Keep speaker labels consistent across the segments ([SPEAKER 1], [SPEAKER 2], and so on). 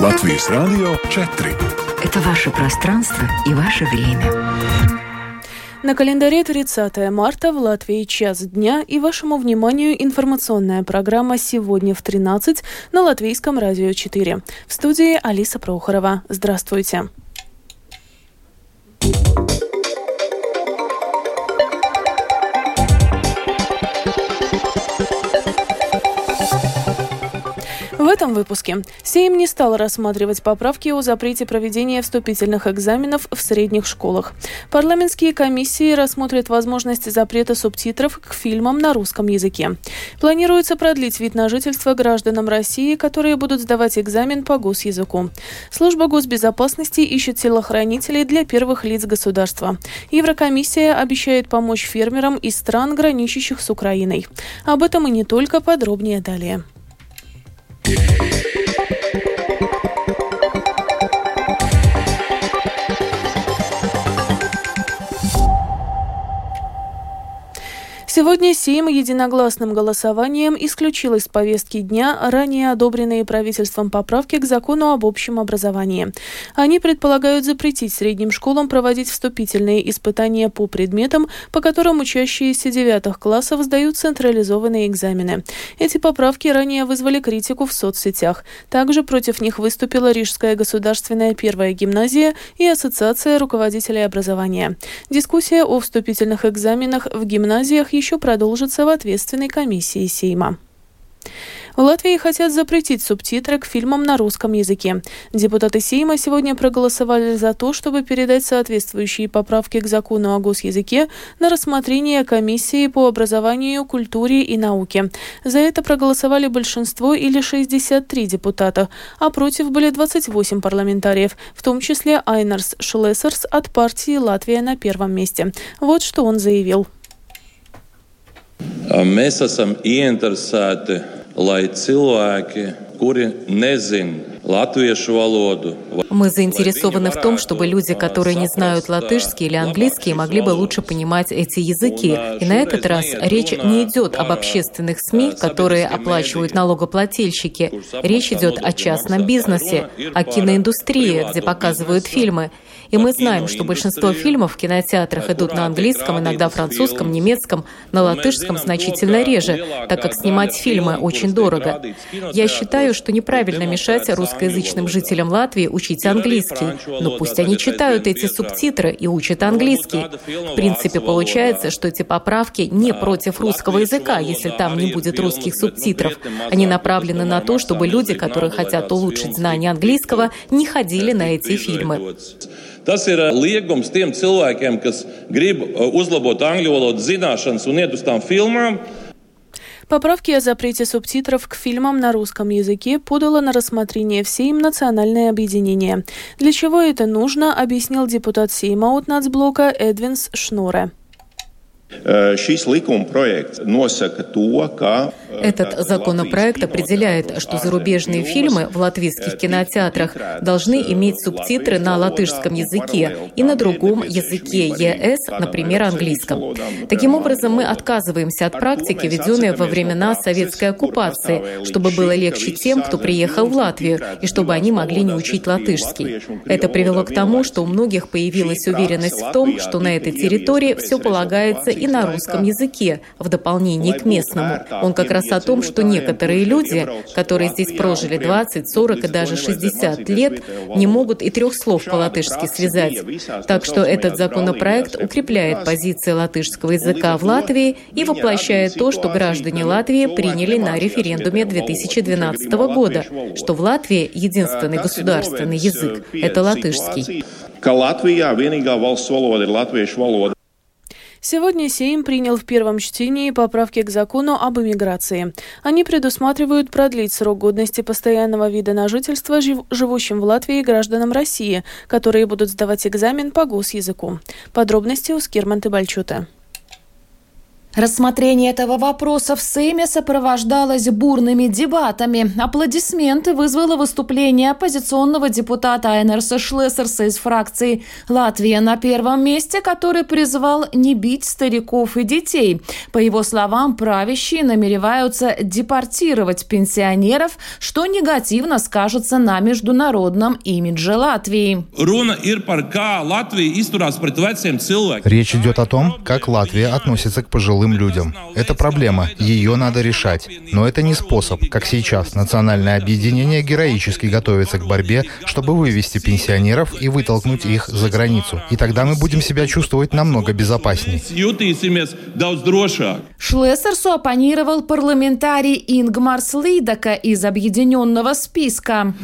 [SPEAKER 1] Латвийс радио 4.
[SPEAKER 2] Это ваше пространство и ваше время.
[SPEAKER 3] На календаре 30 марта в Латвии час дня и вашему вниманию информационная программа «Сегодня в 13» на Латвийском радио 4. В студии Алиса Прохорова. Здравствуйте. Здравствуйте. В этом выпуске Сейм не стал рассматривать поправки о запрете проведения вступительных экзаменов в средних школах. Парламентские комиссии рассмотрят возможность запрета субтитров к фильмам на русском языке. Планируется продлить вид на жительство гражданам России, которые будут сдавать экзамен по госязыку. Служба госбезопасности ищет телохранителей для первых лиц государства. Еврокомиссия обещает помочь фермерам из стран, граничащих с Украиной. Об этом и не только подробнее далее. Сегодня Сейм единогласным голосованием исключил из повестки дня ранее одобренные правительством поправки к закону об общем образовании. Они предполагают запретить средним школам проводить вступительные испытания по предметам, по которым учащиеся девятых классов сдают централизованные экзамены. Эти поправки ранее вызвали критику в соцсетях. Также против них выступила Рижская государственная первая гимназия и Ассоциация руководителей образования. Дискуссия о вступительных экзаменах в гимназиях еще еще продолжится в ответственной комиссии Сейма. В Латвии хотят запретить субтитры к фильмам на русском языке. Депутаты Сейма сегодня проголосовали за то, чтобы передать соответствующие поправки к закону о госязыке на рассмотрение комиссии по образованию, культуре и науке. За это проголосовали большинство или 63 депутата, а против были 28 парламентариев, в том числе Айнарс Шлессерс от партии «Латвия на первом месте». Вот что он заявил.
[SPEAKER 4] Mēs esam ieinteresēti, lai cilvēki, kuri nezina
[SPEAKER 5] мы заинтересованы в том, чтобы люди, которые не знают латышский или английский, могли бы лучше понимать эти языки. И на этот раз речь не идет об общественных СМИ, которые оплачивают налогоплательщики. Речь идет о частном бизнесе, о киноиндустрии, где показывают фильмы. И мы знаем, что большинство фильмов в кинотеатрах идут на английском, иногда французском, немецком, на латышском значительно реже, так как снимать фильмы очень дорого. Я считаю, что неправильно мешать русскому русскоязычным жителям Латвии учить английский. Но пусть они читают эти субтитры и учат английский. В принципе, получается, что эти поправки не против русского языка, если там не будет русских субтитров. Они направлены на то, чтобы люди, которые хотят улучшить знание английского, не ходили на эти фильмы.
[SPEAKER 4] Tas ir liegums tiem cilvēkiem, kas grib uzlabot angļu valodas zināšanas un iet uz tām filmām.
[SPEAKER 3] Поправки о запрете субтитров к фильмам на русском языке подало на рассмотрение в Сейм национальное объединение. Для чего это нужно, объяснил депутат Сейма от нацблока Эдвинс Шноре.
[SPEAKER 5] Э, Этот законопроект определяет, что зарубежные фильмы в латвийских кинотеатрах должны иметь субтитры на латышском языке и на другом языке ЕС, например, английском. Таким образом, мы отказываемся от практики, введенной во времена советской оккупации, чтобы было легче тем, кто приехал в Латвию, и чтобы они могли не учить латышский. Это привело к тому, что у многих появилась уверенность в том, что на этой территории все полагается и на русском языке, в дополнение к местному. Он как раз о том, что некоторые люди, которые здесь прожили 20, 40 и даже 60 лет, не могут и трех слов по-латышски связать. Так что этот законопроект укрепляет позиции латышского языка в Латвии и воплощает то, что граждане Латвии приняли на референдуме 2012 года, что в Латвии единственный государственный язык – это латышский. ka Latvijā vienīgā valsts valoda ir latviešu
[SPEAKER 3] valoda. Сегодня Сейм принял в первом чтении поправки к закону об иммиграции. Они предусматривают продлить срок годности постоянного вида на жительство живущим в Латвии гражданам России, которые будут сдавать экзамен по госязыку. Подробности у Скирман Бальчута.
[SPEAKER 1] Рассмотрение этого вопроса в Сейме сопровождалось бурными дебатами. Аплодисменты вызвало выступление оппозиционного депутата Айнерса Шлессерса из фракции «Латвия на первом месте», который призвал не бить стариков и детей. По его словам, правящие намереваются депортировать пенсионеров, что негативно скажется на международном имидже Латвии.
[SPEAKER 6] Речь идет о том, как Латвия относится к пожилым пожилым людям. Это проблема, ее надо решать. Но это не способ, как сейчас. Национальное объединение героически готовится к борьбе, чтобы вывести пенсионеров и вытолкнуть их за границу. И тогда мы будем себя чувствовать намного безопаснее.
[SPEAKER 1] Шлессерсу оппонировал парламентарий Ингмарс Лидака из объединенного списка.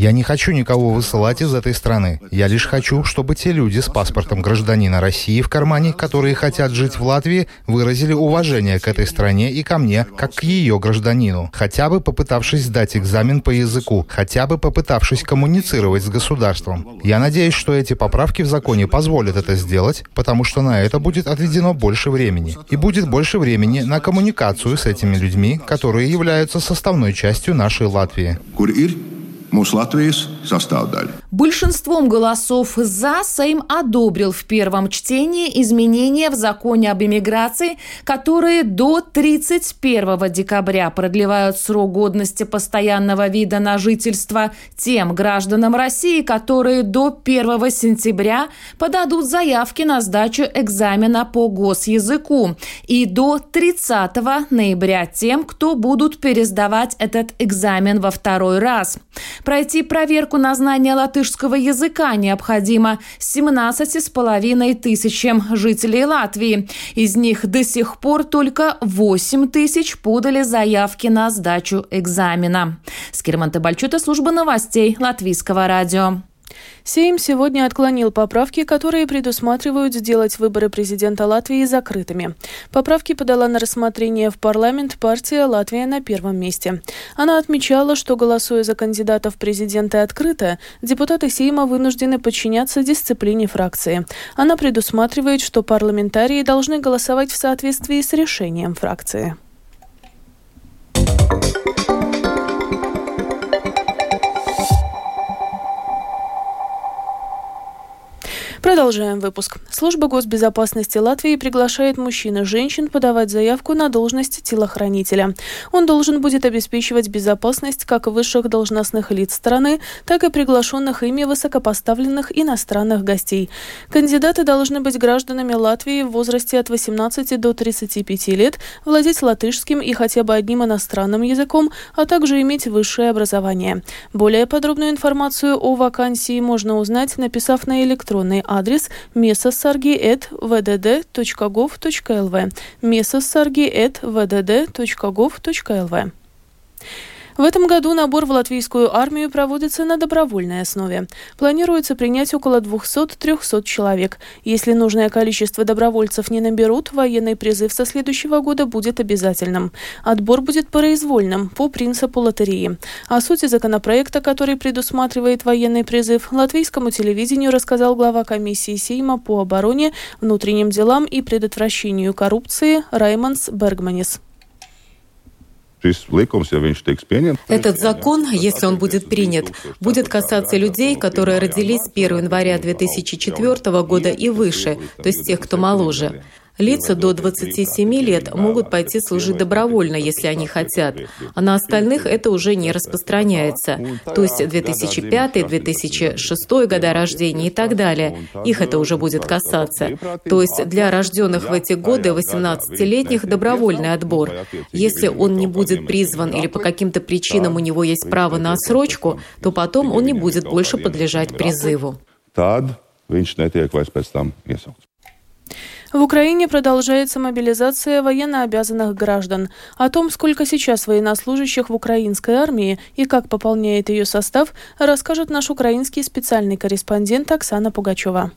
[SPEAKER 6] Я не хочу никого высылать из этой страны. Я лишь хочу, чтобы те люди с паспортом гражданина России в кармане, которые хотят жить в Латвии, выразили уважение к этой стране и ко мне, как к ее гражданину, хотя бы попытавшись сдать экзамен по языку, хотя бы попытавшись коммуницировать с государством. Я надеюсь, что эти поправки в законе позволят это сделать, потому что на это будет отведено больше времени. И будет больше времени на коммуникацию с этими людьми, которые являются составной частью нашей Латвии
[SPEAKER 1] mūsu Latvijas sastāvdaļa. Большинством голосов «за» Сейм одобрил в первом чтении изменения в законе об иммиграции, которые до 31 декабря продлевают срок годности постоянного вида на жительство тем гражданам России, которые до 1 сентября подадут заявки на сдачу экзамена по госязыку, и до 30 ноября тем, кто будут пересдавать этот экзамен во второй раз. Пройти проверку на знание латышского языка необходимо 17,5 тысячам жителей Латвии. Из них до сих пор только 8 тысяч подали заявки на сдачу экзамена. Скирман Бальчута, служба новостей Латвийского радио.
[SPEAKER 3] Сейм сегодня отклонил поправки, которые предусматривают сделать выборы президента Латвии закрытыми. Поправки подала на рассмотрение в парламент партия «Латвия на первом месте». Она отмечала, что, голосуя за кандидатов президенты открыто, депутаты Сейма вынуждены подчиняться дисциплине фракции. Она предусматривает, что парламентарии должны голосовать в соответствии с решением фракции. Продолжаем выпуск. Служба госбезопасности Латвии приглашает мужчин и женщин подавать заявку на должность телохранителя. Он должен будет обеспечивать безопасность как высших должностных лиц страны, так и приглашенных ими высокопоставленных иностранных гостей. Кандидаты должны быть гражданами Латвии в возрасте от 18 до 35 лет, владеть латышским и хотя бы одним иностранным языком, а также иметь высшее образование. Более подробную информацию о вакансии можно узнать, написав на электронный адрес mesosargi.vdd.gov.lv mesosargi.vdd.gov.lv в этом году набор в латвийскую армию проводится на добровольной основе. Планируется принять около 200-300 человек. Если нужное количество добровольцев не наберут, военный призыв со следующего года будет обязательным. Отбор будет произвольным, по принципу лотереи. О сути законопроекта, который предусматривает военный призыв, латвийскому телевидению рассказал глава комиссии Сейма по обороне, внутренним делам и предотвращению коррупции Раймонс Бергманис.
[SPEAKER 5] Этот закон, если он будет принят, будет касаться людей, которые родились 1 января 2004 года и выше, то есть тех, кто моложе. Лица до 27 лет могут пойти служить добровольно, если они хотят, а на остальных это уже не распространяется. То есть 2005, 2006 года рождения и так далее. Их это уже будет касаться. То есть для рожденных в эти годы 18-летних добровольный отбор. Если он не будет призван или по каким-то причинам у него есть право на отсрочку, то потом он не будет больше подлежать призыву. Tad viņš netiek vairs pēc tam
[SPEAKER 3] iesaukts. В Украине продолжается мобилизация военнообязанных граждан. О том, сколько сейчас военнослужащих в украинской армии и как пополняет ее состав, расскажет наш украинский специальный корреспондент Оксана Пугачева.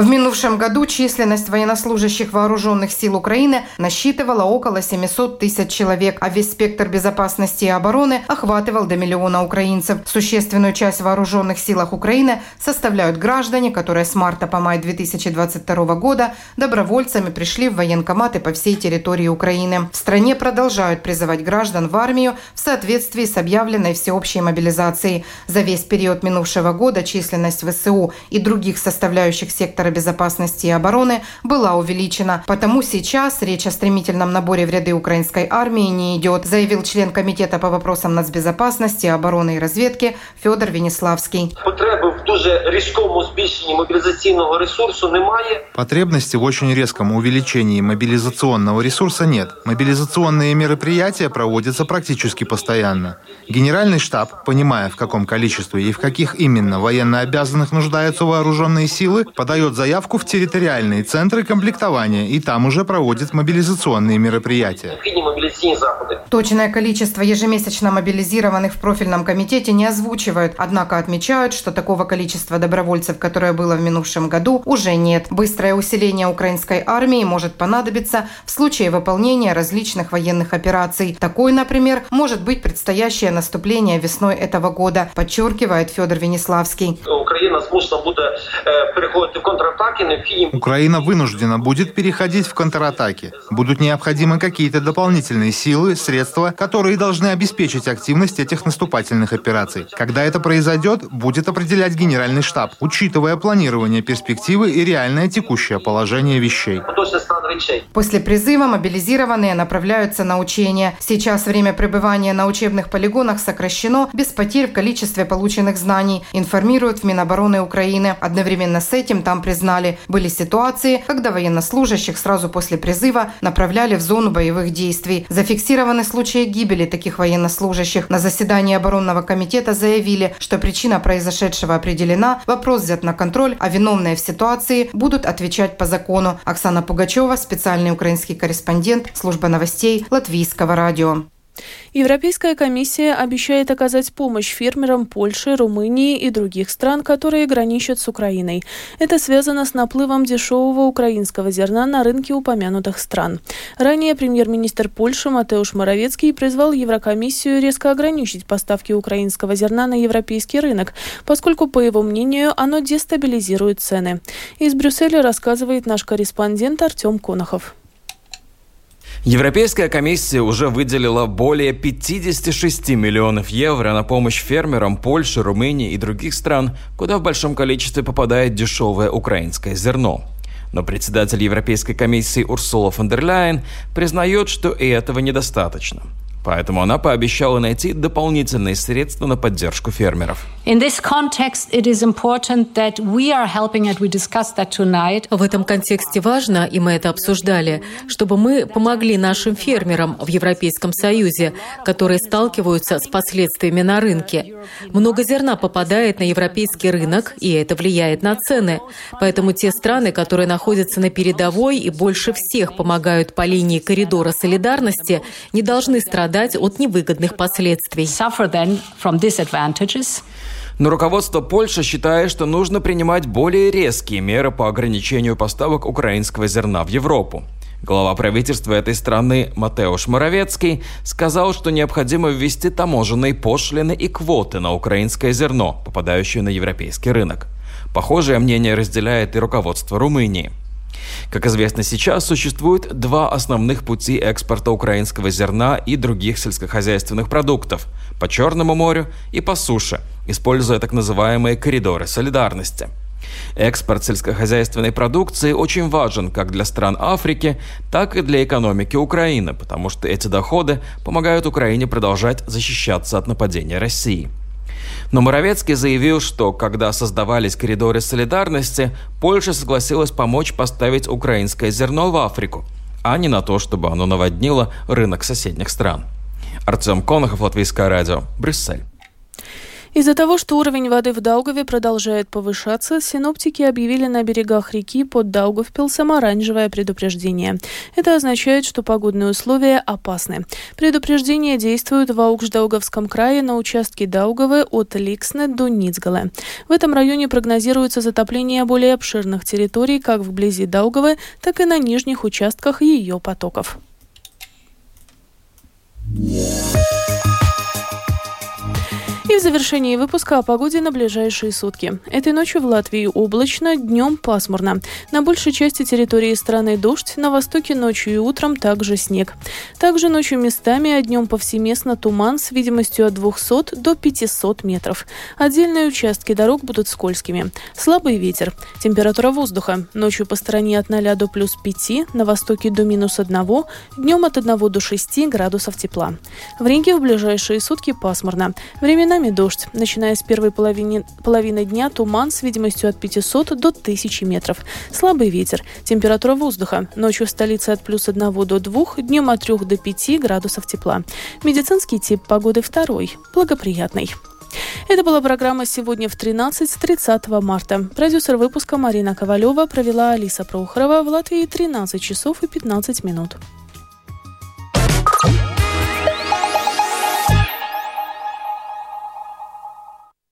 [SPEAKER 7] В минувшем году численность военнослужащих вооруженных сил Украины насчитывала около 700 тысяч человек, а весь спектр безопасности и обороны охватывал до миллиона украинцев. Существенную часть вооруженных силах Украины составляют граждане, которые с марта по май 2022 года добровольцами пришли в военкоматы по всей территории Украины. В стране продолжают призывать граждан в армию в соответствии с объявленной всеобщей мобилизацией. За весь период минувшего года численность ВСУ и других составляющих сектора безопасности и обороны была увеличена. Потому сейчас речь о стремительном наборе в ряды украинской армии не идет, заявил член Комитета по вопросам нацбезопасности, обороны и разведки Федор Венеславский.
[SPEAKER 8] Потреби в дуже різкому збільшенні мобілізаційного ресурсу немає.
[SPEAKER 6] Потребности в очень резком увеличении мобилизационного ресурса нет. Мобилизационные мероприятия проводятся практически постоянно. Генеральный штаб, понимая в каком количестве и в каких именно военнообязанных нуждаются вооруженные силы, подает заявку в территориальные центры комплектования и там уже проводит мобилизационные мероприятия.
[SPEAKER 7] Точное количество ежемесячно мобилизированных в профильном комитете не озвучивают, однако отмечают, что такого количества добровольцев, которое было в минувшем году, уже нет. Быстрое усиление украинской армии может понадобиться в случае выполнения различных военных операций. Такой, например, может быть предстоящее наступление весной этого года, подчеркивает Федор Венеславский.
[SPEAKER 8] Украина змушена буде переходити в контратаки.
[SPEAKER 6] Украина вынуждена будет переходить в контратаки. Будут необходимы какие-то дополнительные силы, средства, которые должны обеспечить активность этих наступательных операций. Когда это произойдет, будет определять Генеральный штаб, учитывая планирование перспективы и реальное текущее положение вещей.
[SPEAKER 7] После призыва мобилизированные направляются на учения. Сейчас время пребывания на учебных полигонах сокращено без потерь в количестве полученных знаний, информируют в Минобороны Украины. Одновременно с этим там признали, были ситуации, когда военнослужащих сразу после призыва направляли в зону боевых действий. Зафиксированы случаи гибели таких военнослужащих. На заседании оборонного комитета заявили, что причина произошедшего определена, вопрос взят на контроль, а виновные в ситуации будут отвечать по закону. Оксана Пугачева, специальный украинский корреспондент, служба новостей Латвийского радио.
[SPEAKER 3] Европейская комиссия обещает оказать помощь фермерам Польши, Румынии и других стран, которые граничат с Украиной. Это связано с наплывом дешевого украинского зерна на рынке упомянутых стран. Ранее премьер-министр Польши Матеуш Моровецкий призвал Еврокомиссию резко ограничить поставки украинского зерна на европейский рынок, поскольку, по его мнению, оно дестабилизирует цены. Из Брюсселя рассказывает наш корреспондент Артем Конохов.
[SPEAKER 9] Европейская комиссия уже выделила более 56 миллионов евро на помощь фермерам Польши, Румынии и других стран, куда в большом количестве попадает дешевое украинское зерно. Но председатель Европейской комиссии Урсула фон дер Ляйен признает, что и этого недостаточно – Поэтому она пообещала найти дополнительные средства на поддержку фермеров. В
[SPEAKER 5] этом контексте важно, и мы это обсуждали, чтобы мы помогли нашим фермерам в Европейском Союзе, которые сталкиваются с последствиями на рынке. Много зерна попадает на европейский рынок, и это влияет на цены. Поэтому те страны, которые находятся на передовой и больше всех помогают по линии коридора солидарности, не должны страдать страдать от невыгодных последствий.
[SPEAKER 9] Но руководство Польши считает, что нужно принимать более резкие меры по ограничению поставок украинского зерна в Европу. Глава правительства этой страны Матеуш Моровецкий сказал, что необходимо ввести таможенные пошлины и квоты на украинское зерно, попадающее на европейский рынок. Похожее мнение разделяет и руководство Румынии. Как известно сейчас, существует два основных пути экспорта украинского зерна и других сельскохозяйственных продуктов – по Черному морю и по суше, используя так называемые коридоры солидарности. Экспорт сельскохозяйственной продукции очень важен как для стран Африки, так и для экономики Украины, потому что эти доходы помогают Украине продолжать защищаться от нападения России. Но Моровецкий заявил, что когда создавались коридоры солидарности, Польша согласилась помочь поставить украинское зерно в Африку, а не на то, чтобы оно наводнило рынок соседних стран. Артем Конохов, Латвийское радио, Брюссель.
[SPEAKER 3] Из-за того, что уровень воды в Даугаве продолжает повышаться, синоптики объявили на берегах реки под Даугавпилсом оранжевое предупреждение. Это означает, что погодные условия опасны. Предупреждение действует в Аукшдаугавском крае на участке Даугавы от Ликсне до Ницгале. В этом районе прогнозируется затопление более обширных территорий как вблизи Даугавы, так и на нижних участках ее потоков. Yeah. Завершении выпуска о погоде на ближайшие сутки. Этой ночью в Латвии облачно, днем пасмурно. На большей части территории страны дождь, на востоке ночью и утром также снег. Также ночью местами, а днем повсеместно туман с видимостью от 200 до 500 метров. Отдельные участки дорог будут скользкими. Слабый ветер. Температура воздуха. Ночью по стороне от 0 до плюс 5, на востоке до минус 1, днем от 1 до 6 градусов тепла. В Риге в ближайшие сутки пасмурно. Временами Местами дождь. Начиная с первой половины, половины дня туман с видимостью от 500 до 1000 метров. Слабый ветер. Температура воздуха. Ночью в столице от плюс 1 до 2, днем от 3 до 5 градусов тепла. Медицинский тип погоды второй. Благоприятный. Это была программа «Сегодня в 13 с 30 марта». Продюсер выпуска Марина Ковалева провела Алиса Прохорова в Латвии 13 часов и 15 минут.